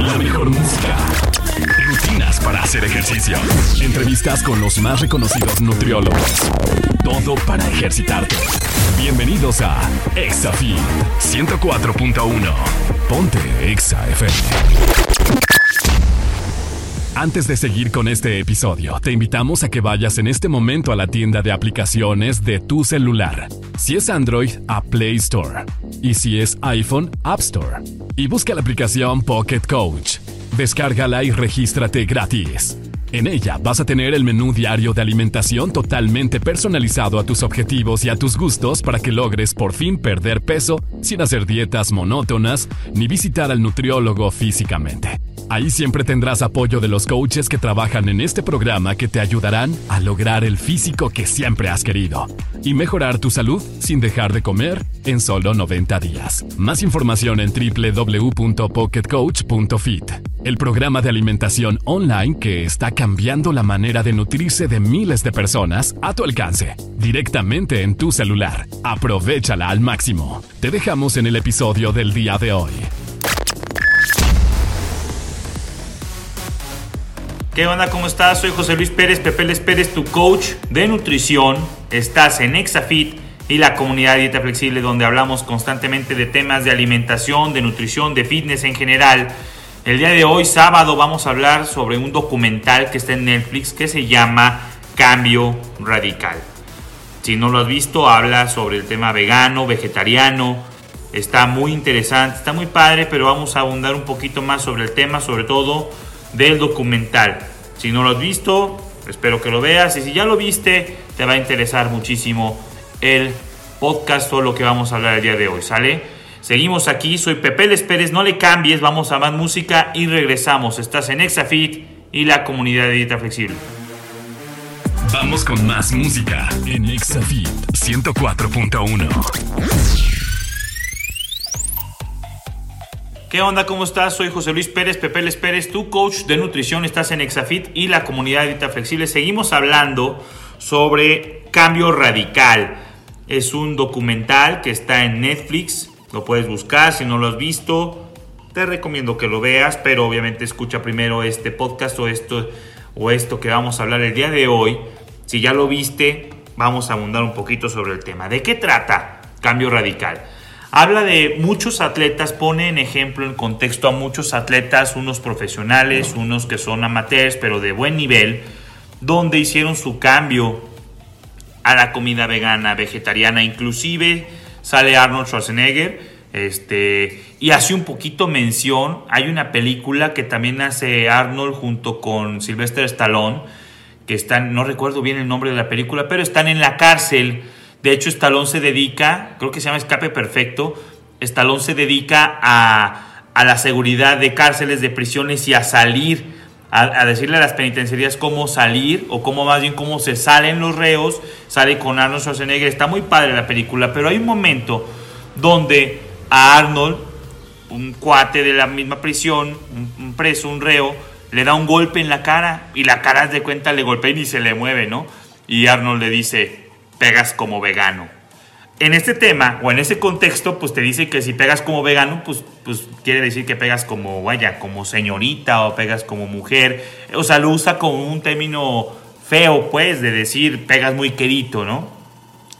La mejor música. Rutinas para hacer ejercicio. Entrevistas con los más reconocidos nutriólogos. Todo para ejercitarte. Bienvenidos a ExaFit 104.1. Ponte Exa FM. Antes de seguir con este episodio, te invitamos a que vayas en este momento a la tienda de aplicaciones de tu celular. Si es Android, a Play Store. Y si es iPhone, App Store. Y busca la aplicación Pocket Coach. Descárgala y regístrate gratis. En ella vas a tener el menú diario de alimentación totalmente personalizado a tus objetivos y a tus gustos para que logres por fin perder peso sin hacer dietas monótonas ni visitar al nutriólogo físicamente. Ahí siempre tendrás apoyo de los coaches que trabajan en este programa que te ayudarán a lograr el físico que siempre has querido y mejorar tu salud sin dejar de comer en solo 90 días. Más información en www.pocketcoach.fit, el programa de alimentación online que está cambiando la manera de nutrirse de miles de personas a tu alcance, directamente en tu celular. Aprovechala al máximo. Te dejamos en el episodio del día de hoy. ¿Qué onda? ¿Cómo estás? Soy José Luis Pérez, Pepe Les Pérez, tu coach de nutrición. Estás en Exafit y la comunidad dieta flexible donde hablamos constantemente de temas de alimentación, de nutrición, de fitness en general. El día de hoy, sábado, vamos a hablar sobre un documental que está en Netflix que se llama Cambio Radical. Si no lo has visto, habla sobre el tema vegano, vegetariano. Está muy interesante, está muy padre, pero vamos a abundar un poquito más sobre el tema, sobre todo del documental. Si no lo has visto, espero que lo veas. Y si ya lo viste, te va a interesar muchísimo el podcast o lo que vamos a hablar el día de hoy. ¿Sale? Seguimos aquí, soy Pepe Les Pérez, no le cambies, vamos a más música y regresamos. Estás en Exafit y la comunidad de dieta flexible. Vamos con más música en Exafit 104.1. ¿Qué onda? ¿Cómo estás? Soy José Luis Pérez, Pepe Les Pérez, tu coach de nutrición. Estás en Exafit y la comunidad de dieta flexible. Seguimos hablando sobre Cambio Radical. Es un documental que está en Netflix. Lo puedes buscar si no lo has visto. Te recomiendo que lo veas, pero obviamente escucha primero este podcast o esto, o esto que vamos a hablar el día de hoy. Si ya lo viste, vamos a abundar un poquito sobre el tema. ¿De qué trata Cambio Radical? Habla de muchos atletas, pone en ejemplo, en contexto a muchos atletas, unos profesionales, unos que son amateurs, pero de buen nivel, donde hicieron su cambio a la comida vegana, vegetariana, inclusive sale Arnold Schwarzenegger, este, y hace un poquito mención, hay una película que también hace Arnold junto con Sylvester Stallone, que están, no recuerdo bien el nombre de la película, pero están en la cárcel, de hecho, Stallone se dedica, creo que se llama Escape Perfecto, Stallone se dedica a, la seguridad de cárceles, de prisiones y a salir, a, decirle a las penitenciarías cómo salir, o cómo más bien cómo se salen los reos, sale con Arnold Schwarzenegger, está muy padre la película, pero hay un momento donde a Arnold, un cuate de la misma prisión, un, preso, un reo, le da un golpe en la cara y la cara de cuenta le golpea y se le mueve, ¿no? Y Arnold le dice, pegas como vegano. En este tema o en ese contexto, pues te dice que si pegas como vegano, pues, pues quiere decir que pegas como, vaya, como señorita o pegas como mujer. O sea, lo usa como un término feo, pues, de decir pegas muy querido, ¿no?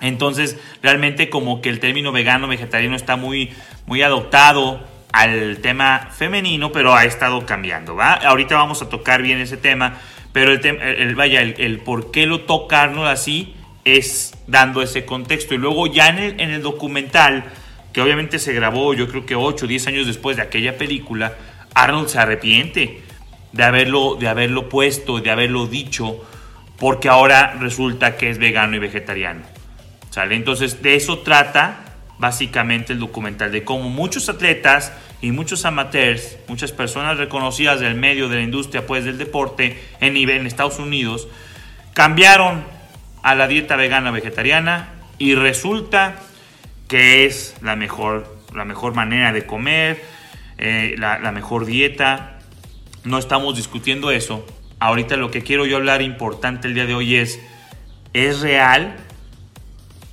Entonces, realmente como que el término vegano, vegetariano está muy, muy adoptado al tema femenino, pero ha estado cambiando, ¿va? Ahorita vamos a tocar bien ese tema, pero el, tema, el, vaya, el, el por qué lo tocarnos así es dando ese contexto. Y luego ya en el, en el documental, que obviamente se grabó yo creo que 8 o 10 años después de aquella película, Arnold se arrepiente de haberlo, de haberlo puesto, de haberlo dicho, porque ahora resulta que es vegano y vegetariano. ¿Sale? Entonces de eso trata básicamente el documental, de cómo muchos atletas y muchos amateurs, muchas personas reconocidas del medio de la industria pues del deporte en nivel en Estados Unidos, cambiaron a la dieta vegana vegetariana y resulta que es la mejor, la mejor manera de comer, eh, la, la mejor dieta. No estamos discutiendo eso. Ahorita lo que quiero yo hablar importante el día de hoy es, ¿es real?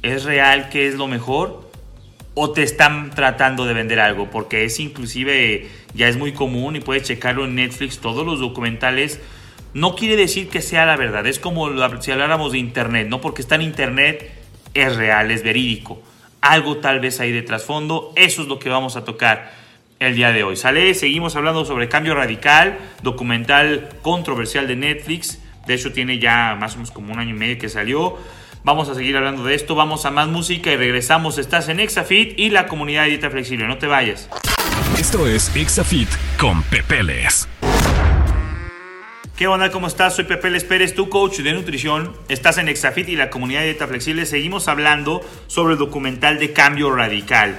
¿Es real que es lo mejor? o te están tratando de vender algo, porque es inclusive ya es muy común y puedes checarlo en Netflix, todos los documentales. No quiere decir que sea la verdad, es como si habláramos de Internet, no porque está en Internet es real, es verídico. Algo tal vez hay de trasfondo, eso es lo que vamos a tocar el día de hoy. Sale, seguimos hablando sobre Cambio Radical, documental controversial de Netflix, de hecho tiene ya más o menos como un año y medio que salió. Vamos a seguir hablando de esto, vamos a más música y regresamos. Estás en Exafit y la comunidad de dieta flexible, no te vayas. Esto es Exafit con Pepeles. ¿Qué onda? ¿Cómo estás? Soy Pepe Les Pérez, tu coach de nutrición. Estás en Exafit y la comunidad de dieta flexible. Seguimos hablando sobre el documental de cambio radical.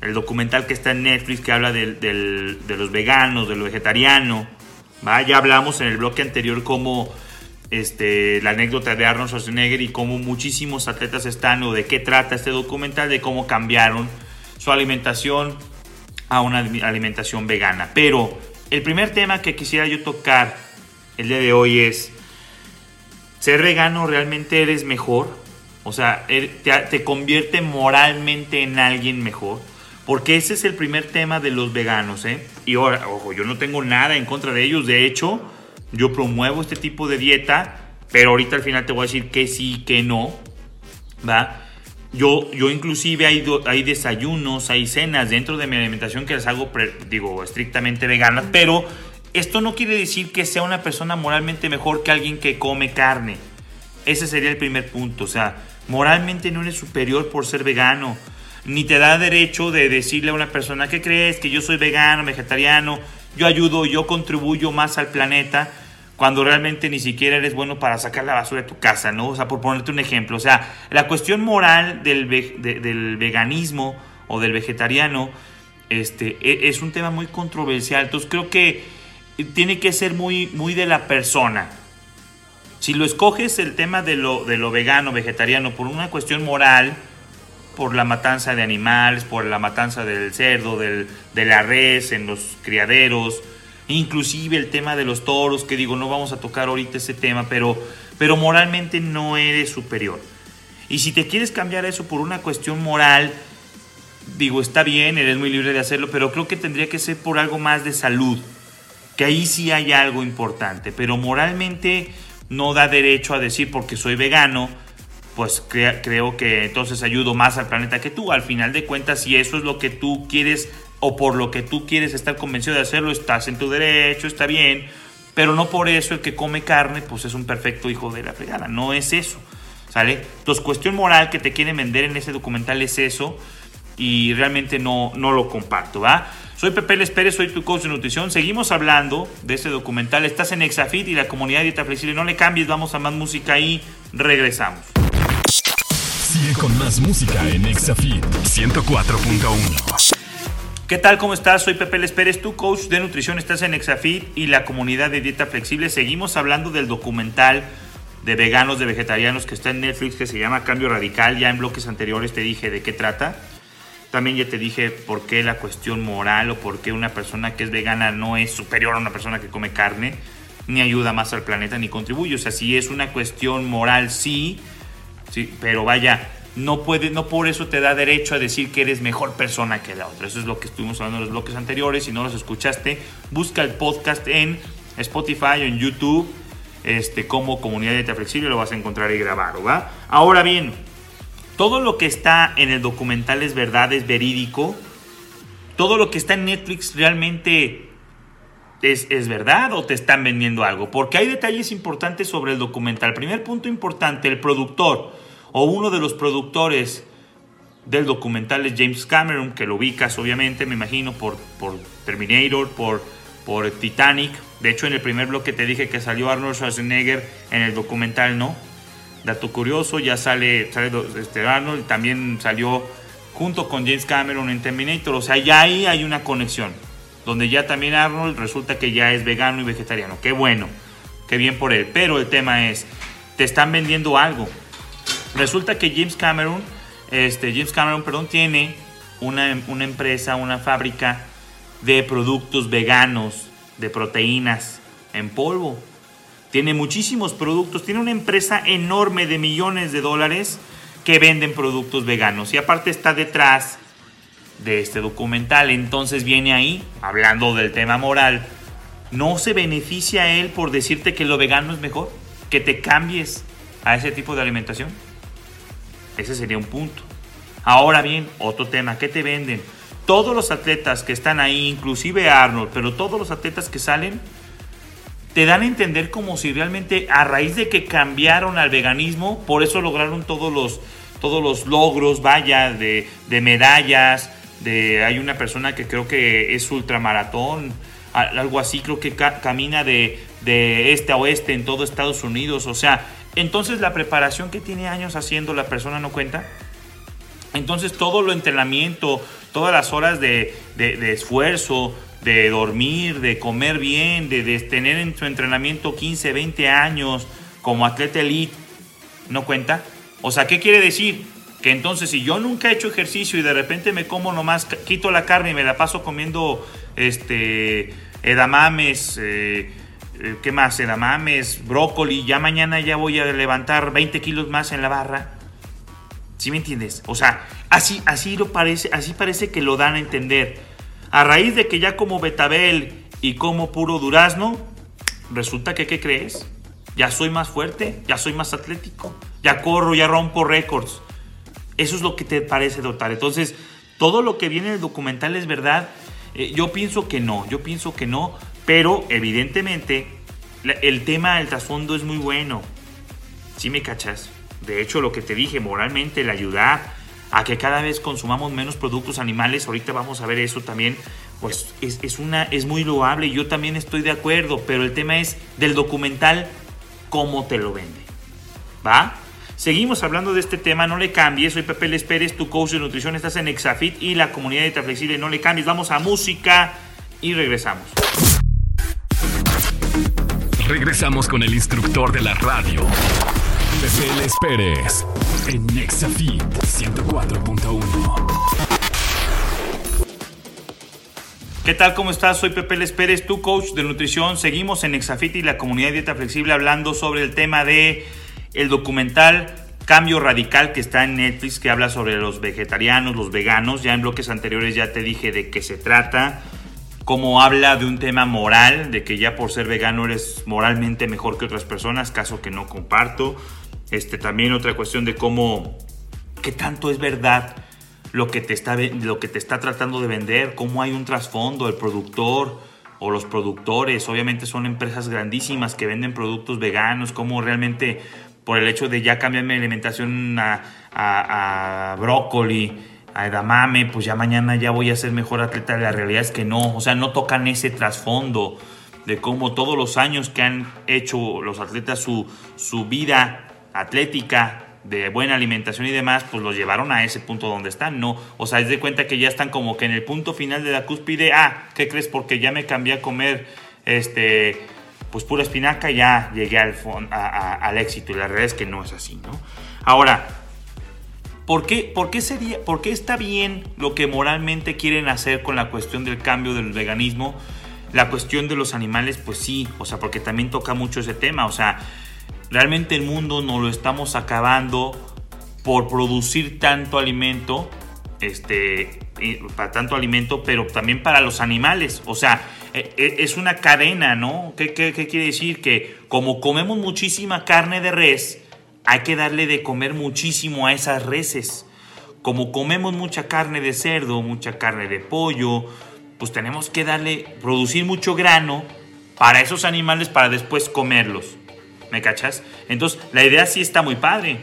El documental que está en Netflix que habla de, los veganos, de lo vegetariano. Ya hablamos en el bloque anterior cómo este, la anécdota de Arnold Schwarzenegger y cómo muchísimos atletas están o de qué trata este documental, de cómo cambiaron su alimentación a una alimentación vegana. Pero el primer tema que quisiera yo tocar el día de hoy es, ¿ser vegano realmente eres mejor? O sea, er, te, te convierte moralmente en alguien mejor. Porque ese es el primer tema de los veganos, ¿eh? Y ahora, ojo, yo no tengo nada en contra de ellos. De hecho, yo promuevo este tipo de dieta, pero ahorita al final te voy a decir que sí, que no, ¿va? Yo, yo inclusive hay, hay desayunos, hay cenas dentro de mi alimentación que las hago, digo, estrictamente veganas, pero esto no quiere decir que sea una persona moralmente mejor que alguien que come carne. Ese sería el primer punto, o sea, moralmente no eres superior por ser vegano, ni te da derecho de decirle a una persona que crees que yo soy vegano, vegetariano, yo ayudo, yo contribuyo más al planeta cuando realmente ni siquiera eres bueno para sacar la basura de tu casa, ¿no? O sea, por ponerte un ejemplo, o sea, la cuestión moral del, del veganismo o del vegetariano este, e, es un tema muy controversial, entonces creo que tiene que ser muy, muy de la persona. Si lo escoges el tema de lo, de lo vegano, vegetariano, por una cuestión moral, por la matanza de animales, por la matanza del cerdo, del, de la res en los criaderos, inclusive el tema de los toros, que digo, no vamos a tocar ahorita ese tema, pero, pero moralmente no eres superior. Y si te quieres cambiar eso por una cuestión moral, digo, está bien, eres muy libre de hacerlo, pero creo que tendría que ser por algo más de salud, que ahí sí hay algo importante, pero moralmente no da derecho a decir porque soy vegano, pues creo que entonces ayudo más al planeta que tú. Al final de cuentas, si eso es lo que tú quieres o por lo que tú quieres estar convencido de hacerlo, estás en tu derecho, está bien, pero no por eso el que come carne, pues es un perfecto hijo de la fregada, no es eso, ¿sale? Entonces, cuestión moral que te quieren vender en ese documental es eso y realmente no, no lo comparto, ¿va? Soy Pepe Les Pérez, soy tu coach de nutrición. Seguimos hablando de este documental. Estás en Exafit y la comunidad de dieta flexible. No le cambies, vamos a más música y regresamos. Sigue con más música en Exafit 104.1. ¿Qué tal? ¿Cómo estás? Soy Pepe Les Pérez, tu coach de nutrición. Estás en Exafit y la comunidad de dieta flexible. Seguimos hablando del documental de veganos, de vegetarianos que está en Netflix que se llama Cambio Radical. Ya en bloques anteriores te dije de qué trata. También ya te dije por qué la cuestión moral o por qué una persona que es vegana no es superior a una persona que come carne, ni ayuda más al planeta, ni contribuye. O sea, si es una cuestión moral, sí, Sí, pero vaya, no puede, no por eso te da derecho a decir que eres mejor persona que la otra. Eso es lo que estuvimos hablando en los bloques anteriores. Si no los escuchaste, busca el podcast en Spotify o en YouTube. Este, como comunidad de flexible lo vas a encontrar y grabado, ¿va? Ahora bien, todo lo que está en el documental es verdad, es verídico. Todo lo que está en Netflix realmente es, es, verdad o te están vendiendo algo. Porque hay detalles importantes sobre el documental. Primer punto importante, el productor o uno de los productores del documental es James Cameron, que lo ubicas obviamente, me imagino, por, por Terminator, por, por Titanic. De hecho, en el primer bloque te dije que salió Arnold Schwarzenegger en el documental, ¿no? Dato curioso, ya sale, sale este Arnold, también salió junto con James Cameron en Terminator. O sea, ya ahí hay una conexión. Donde ya también Arnold resulta que ya es vegano y vegetariano. Qué bueno, qué bien por él. Pero el tema es, te están vendiendo algo. Resulta que James Cameron, este, James Cameron, perdón, tiene una, una empresa, una fábrica de productos veganos, de proteínas en polvo. Tiene muchísimos productos, tiene una empresa enorme de millones de dólares que venden productos veganos. Y aparte está detrás de este documental. Entonces viene ahí, hablando del tema moral, ¿no se beneficia él por decirte que lo vegano es mejor? Que te cambies a ese tipo de alimentación. Ese sería un punto. Ahora bien, otro tema, ¿qué te venden? Todos los atletas que están ahí, inclusive Arnold, pero todos los atletas que salen, te dan a entender como si realmente a raíz de que cambiaron al veganismo, por eso lograron todos los, todos los logros, vaya, de, de medallas, de, hay una persona que creo que es ultramaratón, algo así, creo que camina de, de este a oeste en todo Estados Unidos, o sea, entonces la preparación que tiene años haciendo la persona no cuenta. Entonces todo lo entrenamiento, todas las horas de, de, esfuerzo, de dormir, de comer bien, de, tener en su entrenamiento 15, 20 años como atleta elite, ¿no cuenta? O sea, ¿qué quiere decir? Que entonces si yo nunca he hecho ejercicio y de repente me como nomás, quito la carne y me la paso comiendo este edamames, eh, eh, ¿qué más? Edamames, brócoli, ya mañana ya voy a levantar 20 kilos más en la barra. ¿Sí me entiendes? O sea, así, así, lo parece, así parece que lo dan a entender. A raíz de que ya como betabel y como puro durazno, resulta que, ¿qué crees? Ya soy más fuerte, ya soy más atlético, ya corro, ya rompo récords. Eso es lo que te parece, dotar. Entonces, todo lo que viene en el documental es verdad. Eh, yo pienso que no, yo pienso que no, pero evidentemente el tema el trasfondo es muy bueno. ¿Sí me cachas? De hecho, lo que te dije, moralmente, el ayudar a que cada vez consumamos menos productos animales, ahorita vamos a ver eso también, pues es, una, es muy loable, yo también estoy de acuerdo, pero el tema es del documental, cómo te lo vende. ¿Va? Seguimos hablando de este tema, no le cambies. Soy Pepe Les Pérez, tu coach de nutrición. Estás en Exafit y la comunidad de Flexible. No le cambies. Vamos a música y regresamos. Regresamos con el instructor de la radio, Pepe Les en Nexafit 104.1. ¿Qué tal? ¿Cómo estás? Soy Pepe Les Pérez, tu coach de nutrición. Seguimos en Exafit y la comunidad dieta flexible hablando sobre el tema de el documental Cambio Radical que está en Netflix que habla sobre los vegetarianos, los veganos. Ya en bloques anteriores ya te dije de qué se trata como habla de un tema moral, de que ya por ser vegano eres moralmente mejor que otras personas, caso que no comparto. Este, también otra cuestión de cómo, qué tanto es verdad lo que te está, lo que te está tratando de vender, cómo hay un trasfondo, el productor o los productores, obviamente son empresas grandísimas que venden productos veganos, cómo realmente por el hecho de ya cambiar mi alimentación a, a brócoli, a edamame, pues ya mañana ya voy a ser mejor atleta. La realidad es que no, o sea, no tocan ese trasfondo de cómo todos los años que han hecho los atletas su, su vida atlética de buena alimentación y demás, pues los llevaron a ese punto donde están, ¿no? O sea, es de cuenta que ya están como que en el punto final de la cúspide, ah, ¿qué crees? Porque ya me cambié a comer, este, pues pura espinaca, ya llegué al, al éxito y la realidad es que no es así, ¿no? Ahora, ¿Por qué, por, qué sería, ¿Por qué está bien lo que moralmente quieren hacer con la cuestión del cambio del veganismo? La cuestión de los animales, pues sí, o sea, porque también toca mucho ese tema, o sea, realmente el mundo nos lo estamos acabando por producir tanto alimento, este, para tanto alimento, pero también para los animales, o sea, e, e, es una cadena, ¿no? ¿Qué, qué, quiere decir? Que como comemos muchísima carne de res, hay que darle de comer muchísimo a esas reses. Como comemos mucha carne de cerdo, mucha carne de pollo, pues tenemos que darle, producir mucho grano para esos animales para después comerlos. ¿Me cachas? Entonces, la idea sí está muy padre.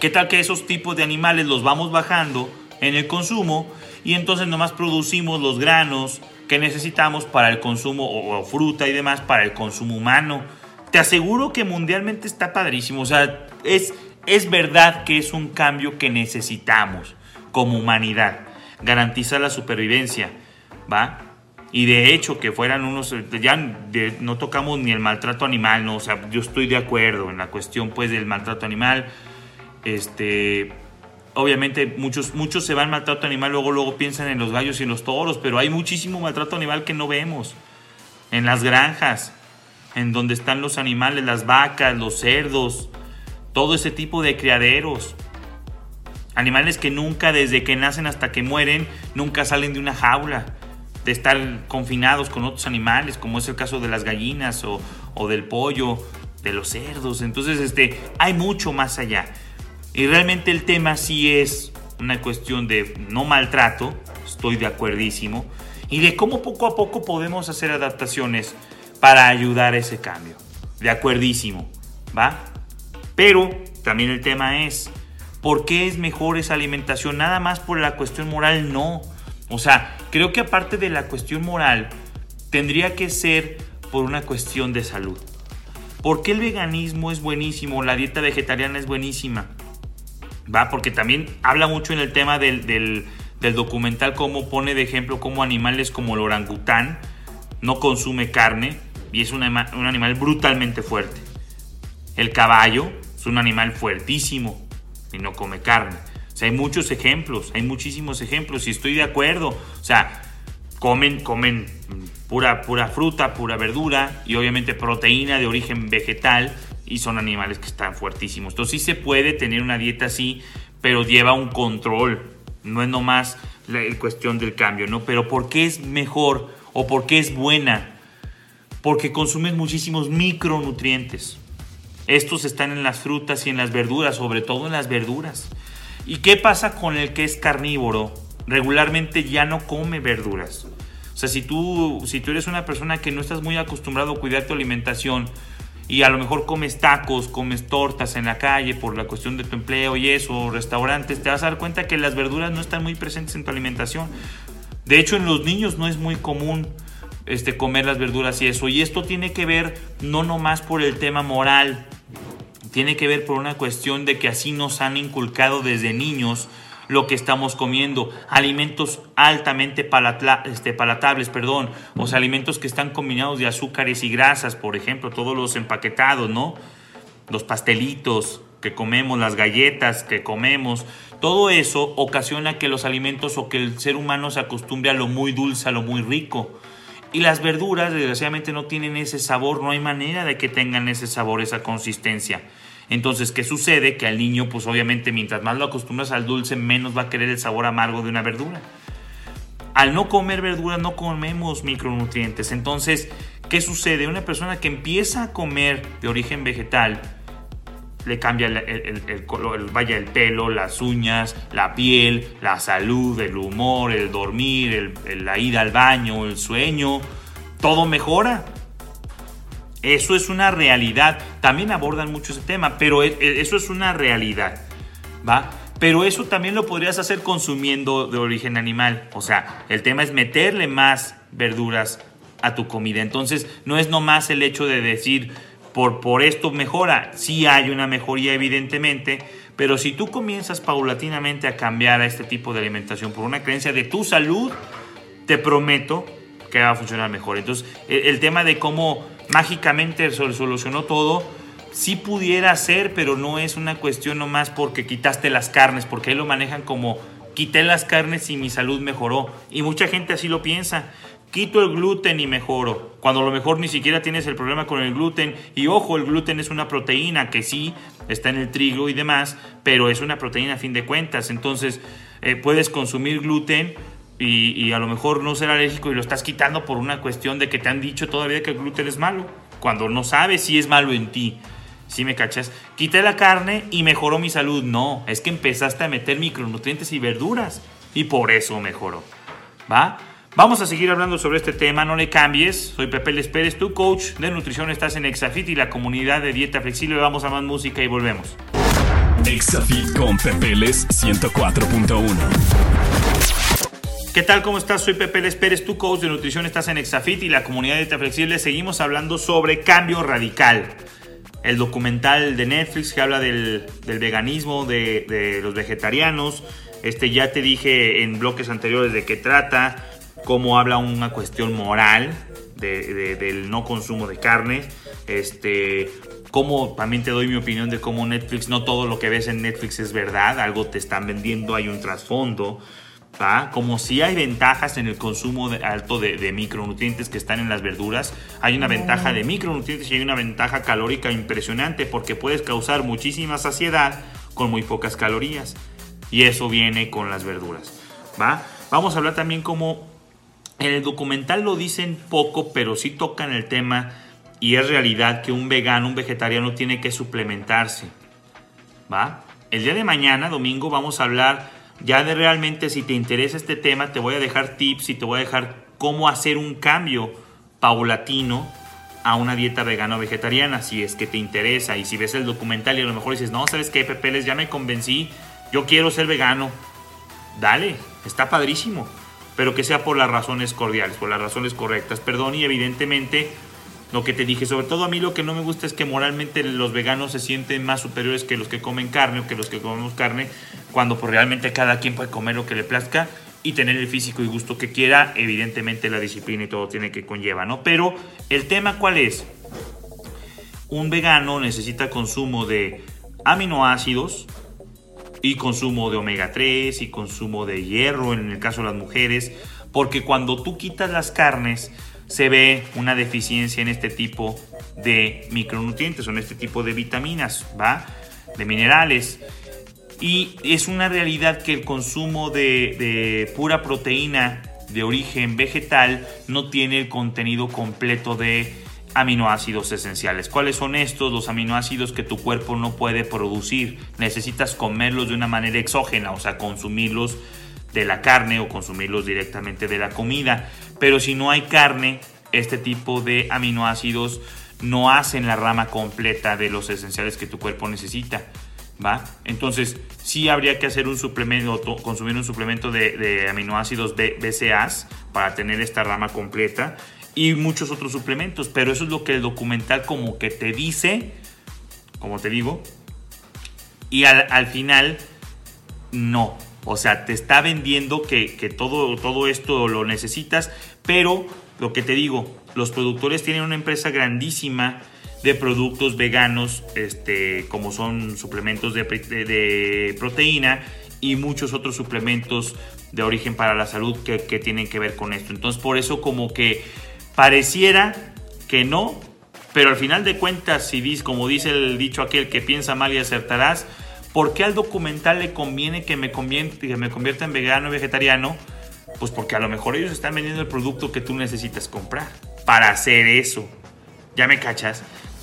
¿Qué tal que esos tipos de animales los vamos bajando en el consumo y entonces nomás producimos los granos que necesitamos para el consumo o, o fruta y demás para el consumo humano? te aseguro que mundialmente está padrísimo. O sea, es, es verdad que es un cambio que necesitamos como humanidad. Garantiza la supervivencia, ¿va? Y de hecho que fueran unos, ya no tocamos ni el maltrato animal, no, o sea, yo estoy de acuerdo en la cuestión pues del maltrato animal. Este, obviamente muchos, muchos se van al maltrato animal, luego, luego piensan en los gallos y los toros, pero hay muchísimo maltrato animal que no vemos. En las granjas, en donde están los animales, las vacas, los cerdos, todo ese tipo de criaderos. Animales que nunca, desde que nacen hasta que mueren, nunca salen de una jaula, de estar confinados con otros animales, como es el caso de las gallinas o, o del pollo, de los cerdos. Entonces, este, hay mucho más allá. Y realmente el tema sí es una cuestión de no maltrato, estoy de acuerdísimo, y de cómo poco a poco podemos hacer adaptaciones para ayudar a ese cambio. De acuerdísimo, ¿va? Pero también el tema es, ¿por qué es mejor esa alimentación? Nada más por la cuestión moral, no. O sea, creo que aparte de la cuestión moral, tendría que ser por una cuestión de salud. ¿Por qué el veganismo es buenísimo? La dieta vegetariana es buenísima. ¿Va? Porque también habla mucho en el tema del, del, documental, cómo pone de ejemplo cómo animales como el orangután no consume carne y es un, un animal brutalmente fuerte. El caballo es un animal fuertísimo y no come carne. Hay muchos ejemplos, hay muchísimos ejemplos y estoy de acuerdo. O sea, comen, comen pura, pura fruta, pura verdura y obviamente proteína de origen vegetal y son animales que están fuertísimos. Entonces sí se puede tener una dieta así, pero lleva un control. No es nomás la, cuestión del cambio, ¿no? Pero ¿por qué es mejor o por qué es buena? Porque consumen muchísimos micronutrientes. Estos están en las frutas y en las verduras, sobre todo en las verduras. ¿Y qué pasa con el que es carnívoro? Regularmente ya no come verduras. O sea, si tú, si tú eres una persona que no estás muy acostumbrado a cuidar tu alimentación, y a lo mejor comes tacos, comes tortas en la calle por la cuestión de tu empleo y eso, restaurantes, te vas a dar cuenta que las verduras no están muy presentes en tu alimentación. De hecho, en los niños no es muy común este, comer las verduras y eso. Y esto tiene que ver no nomás por el tema moral, tiene que ver por una cuestión de que así nos han inculcado desde niños lo que estamos comiendo, alimentos altamente este, palatables, perdón, o sea, alimentos que están combinados de azúcares y grasas, por ejemplo, todos los empaquetados, ¿no? Los pastelitos que comemos, las galletas que comemos, todo eso ocasiona que los alimentos o que el ser humano se acostumbre a lo muy dulce, a lo muy rico. Y las verduras, desgraciadamente, no tienen ese sabor, no hay manera de que tengan ese sabor, esa consistencia. Entonces, ¿qué sucede? Que al niño, pues obviamente, mientras más lo acostumbras al dulce, menos va a querer el sabor amargo de una verdura. Al no comer verduras, no comemos micronutrientes. Entonces, ¿qué sucede? Una persona que empieza a comer de origen vegetal, le cambia el, color, vaya el pelo, las uñas, la piel, la salud, el humor, el dormir, la ida al baño, el sueño, todo mejora. Eso es una realidad. También abordan mucho ese tema, pero e, e, eso es una realidad. ¿Va? Pero eso también lo podrías hacer consumiendo de origen animal. O sea, el tema es meterle más verduras a tu comida. Entonces, no es nomás el hecho de decir, por, por esto mejora. Sí hay una mejoría, evidentemente. Pero si tú comienzas paulatinamente a cambiar a este tipo de alimentación por una creencia de tu salud, te prometo que va a funcionar mejor. Entonces, el tema de cómo mágicamente solucionó todo. Sí pudiera ser, pero no es una cuestión nomás porque quitaste las carnes, porque ahí lo manejan como quité las carnes y mi salud mejoró. Y mucha gente así lo piensa. Quito el gluten y mejoro. Cuando a lo mejor ni siquiera tienes el problema con el gluten. Y ojo, el gluten es una proteína que sí está en el trigo y demás, pero es una proteína a fin de cuentas. Entonces, eh, puedes consumir gluten y, a lo mejor no ser alérgico y lo estás quitando por una cuestión de que te han dicho todavía que el gluten es malo, cuando no sabes si es malo en ti. ¿Sí me cachas? Quité la carne y mejoró mi salud. No, es que empezaste a meter micronutrientes y verduras y por eso mejoró. ¿Va? Vamos a seguir hablando sobre este tema, no le cambies. Soy Pepe Les Pérez, tu coach de nutrición. Estás en Exafit y la comunidad de dieta flexible. Vamos a más música y volvemos. Exafit con Pepe Les 104.1. ¿Qué tal? ¿Cómo estás? Soy Pepe Les Pérez, tu coach de nutrición. Estás en Exafit y la comunidad de Flexible. Seguimos hablando sobre cambio radical. El documental de Netflix que habla del, veganismo, de, los vegetarianos. Este, ya te dije en bloques anteriores de qué trata, cómo habla una cuestión moral del no consumo de carne. Este, cómo también te doy mi opinión de cómo Netflix, no todo lo que ves en Netflix es verdad, algo te están vendiendo, hay un trasfondo. Como si hay ventajas en el consumo alto de, micronutrientes que están en las verduras, hay una ventaja de micronutrientes y hay una ventaja calórica impresionante porque puedes causar muchísima saciedad con muy pocas calorías. y eso viene con las verduras. ¿va? Vamos a hablar también como en el documental lo dicen poco, pero sí tocan el tema y es realidad que un vegano, un vegetariano tiene que suplementarse. ¿Va? El día de mañana, domingo, vamos a hablar ya de realmente si te interesa este tema, te voy a dejar tips y te voy a dejar cómo hacer un cambio paulatino a una dieta vegana o vegetariana, si es que te interesa y si ves el documental y a lo mejor dices, no, ¿sabes qué, Pepe? Ya me convencí, yo quiero ser vegano. Dale, está padrísimo, pero que sea por las razones cordiales, por las razones correctas, perdón, y evidentemente lo que te dije, sobre todo a mí lo que no me gusta es que moralmente los veganos se sienten más superiores que los que comen carne o que los que comemos carne, cuando pues realmente cada quien puede comer lo que le plazca y tener el físico y gusto que quiera, evidentemente la disciplina y todo tiene que conlleva, ¿no? Pero el tema cuál es? Un vegano necesita consumo de aminoácidos y consumo de omega 3 y consumo de hierro en el caso de las mujeres, porque cuando tú quitas las carnes, se ve una deficiencia en este tipo de micronutrientes o en este tipo de vitaminas, ¿va? De minerales. Y es una realidad que el consumo de, pura proteína de origen vegetal no tiene el contenido completo de aminoácidos esenciales. ¿Cuáles son estos? Los aminoácidos que tu cuerpo no puede producir. Necesitas comerlos de una manera exógena, o sea, consumirlos de la carne o consumirlos directamente de la comida. Pero si no hay carne, este tipo de aminoácidos no hacen la rama completa de los esenciales que tu cuerpo necesita. ¿Va? Entonces, sí habría que hacer un suplemento, consumir un suplemento de, aminoácidos BCAAs para tener esta rama completa y muchos otros suplementos, pero eso es lo que el documental como que te dice, como te digo, y al final no, o sea, te está vendiendo que, todo, todo esto lo necesitas, pero lo que te digo, los productores tienen una empresa grandísima de productos veganos, este, como son suplementos de, proteína y muchos otros suplementos de origen para la salud que, que, tienen que ver con esto. Entonces, por eso como que pareciera que no, pero al final de cuentas, si dices, como dice el dicho aquel, que piensa mal y acertarás, ¿Por qué al documental le conviene que me, que me convierta en vegano o vegetariano? Pues porque a lo mejor ellos están vendiendo el producto que tú necesitas comprar para hacer eso. ¿Ya me cachas?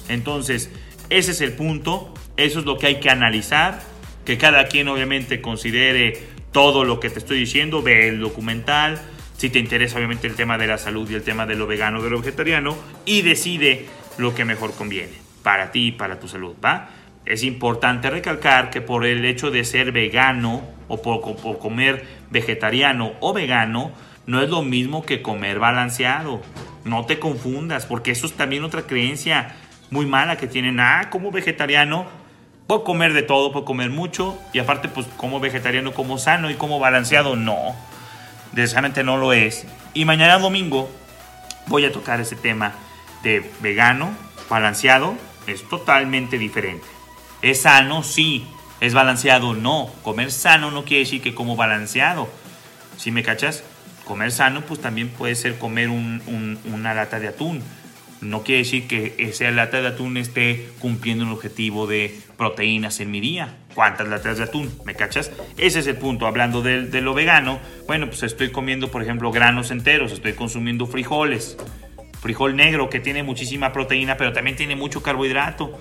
Entonces, ese es el punto, eso es lo que hay que analizar, que cada quien obviamente considere todo lo que te estoy diciendo, ve el documental, si te interesa obviamente el tema de la salud y el tema de lo vegano de lo vegetariano, y decide lo que mejor conviene para ti y para tu salud, ¿va? Es importante recalcar que por el hecho de ser vegano o por, comer vegetariano o vegano, no es lo mismo que comer balanceado. No te confundas, porque eso es también otra creencia muy mala que tienen. Ah, como vegetariano, puedo comer de todo, puedo comer mucho, y aparte, pues como vegetariano, como sano y como balanceado. No, desgraciadamente no lo es. Y mañana domingo voy a tocar ese tema de vegano, balanceado, es totalmente diferente. ¿Es sano? Sí. ¿Es balanceado? No. Comer sano no quiere decir que como balanceado. ¿Sí me cachas? Comer sano pues también puede ser comer una lata de atún. No quiere decir que esa lata de atún esté cumpliendo un objetivo de proteínas en mi día. ¿Cuántas latas de atún? ¿Me cachas? Ese es el punto. Hablando de, lo vegano, bueno, pues estoy comiendo, por ejemplo, granos enteros, estoy consumiendo frijoles. Frijol negro que tiene muchísima proteína, pero también tiene mucho carbohidrato.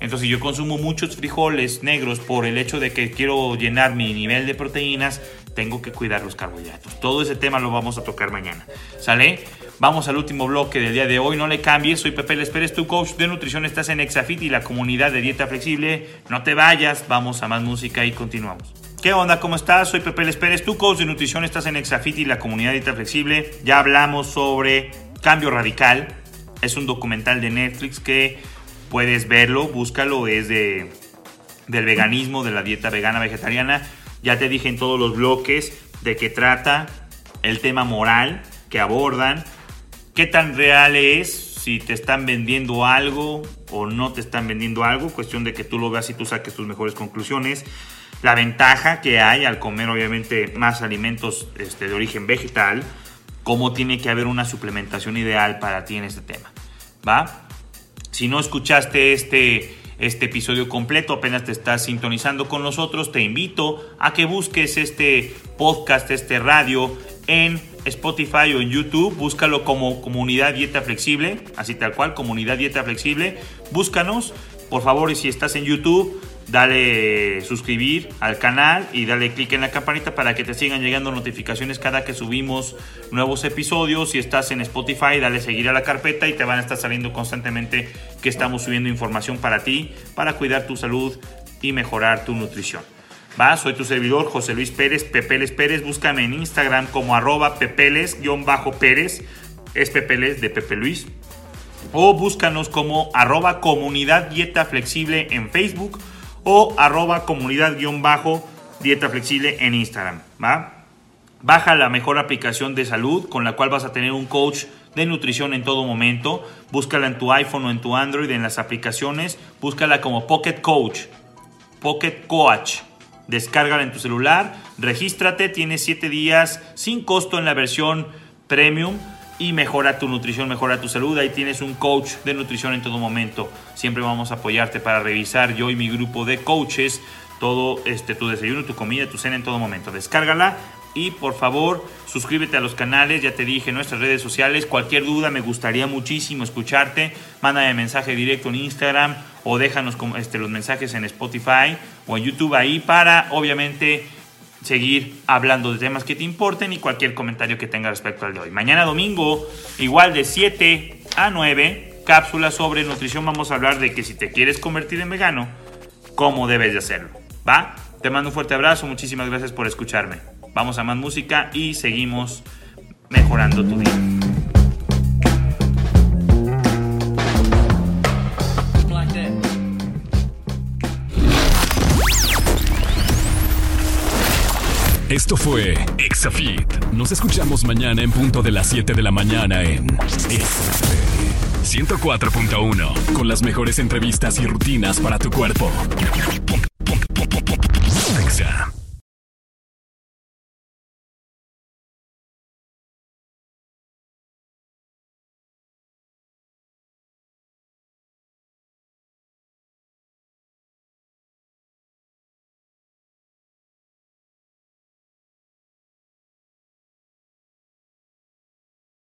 Entonces yo consumo muchos frijoles negros por el hecho de que quiero llenar mi nivel de proteínas, tengo que cuidar los carbohidratos. Todo ese tema lo vamos a tocar mañana. ¿Sale? Vamos al último bloque del día de hoy. No le cambies. Soy Pepe Les Pérez, tu coach de nutrición. Estás en Exafit y la comunidad de dieta flexible. No te vayas. Vamos a más música y continuamos. ¿Qué onda? ¿Cómo estás? Soy Pepe Les tu coach de nutrición. Estás en Exafit y la comunidad de dieta flexible. Ya hablamos sobre cambio radical. Es un documental de Netflix que puedes verlo, búscalo, es de, del veganismo, de la dieta vegana vegetariana. Ya te dije en todos los bloques de qué trata, el tema moral que abordan, qué tan real es, si te están vendiendo algo o no te están vendiendo algo, cuestión de que tú lo veas y tú saques tus mejores conclusiones. La ventaja que hay al comer obviamente más alimentos este, de origen vegetal, cómo tiene que haber una suplementación ideal para ti en este tema. ¿Va? Si no escuchaste este este episodio completo, apenas te estás sintonizando con nosotros, te invito a que busques este podcast, este radio en Spotify o en YouTube, búscalo como Comunidad Dieta Flexible, así tal cual, Comunidad Dieta Flexible, búscanos, por favor, y si estás en YouTube, dale suscribir al canal y dale clic en la campanita para que te sigan llegando notificaciones cada que subimos nuevos episodios. Si estás en Spotify, dale seguir a la carpeta y te van a estar saliendo constantemente que estamos subiendo información para ti, para cuidar tu salud y mejorar tu nutrición. Va, soy tu servidor José Luis Pérez, Pepeles Pérez. Búscame en Instagram como arroba pepeles-pérez. Es Pepeles de Pepe Luis. O búscanos como arroba comunidad dieta flexible en Facebook o arroba comunidad-dieta flexible en Instagram. ¿va? Baja la mejor aplicación de salud con la cual vas a tener un coach de nutrición en todo momento. Búscala en tu iPhone o en tu Android en las aplicaciones. Búscala como Pocket Coach. Pocket Coach. Descárgala en tu celular. Regístrate. Tienes 7 días sin costo en la versión premium y mejora tu nutrición, mejora tu salud. Ahí tienes un coach de nutrición en todo momento. Siempre vamos a apoyarte para revisar yo y mi grupo de coaches todo este tu desayuno, tu comida, tu cena en todo momento. Descárgala y por favor suscríbete a los canales, ya te dije, nuestras redes sociales. Cualquier duda, me gustaría muchísimo escucharte. Mándame mensaje directo en Instagram o déjanos este, los mensajes en Spotify o en YouTube ahí para obviamente seguir hablando de temas que te importen y cualquier comentario que tenga respecto al de hoy. Mañana domingo, igual de 7 a 9, cápsulas sobre nutrición. Vamos a hablar de que si te quieres convertir en vegano, cómo debes de hacerlo. ¿Va? Te mando un fuerte abrazo, muchísimas gracias por escucharme. Vamos a más música y seguimos mejorando tu vida. Esto fue Exafit. Nos escuchamos mañana en punto de las 7 de la mañana en 104.1 con las mejores entrevistas y rutinas para tu cuerpo.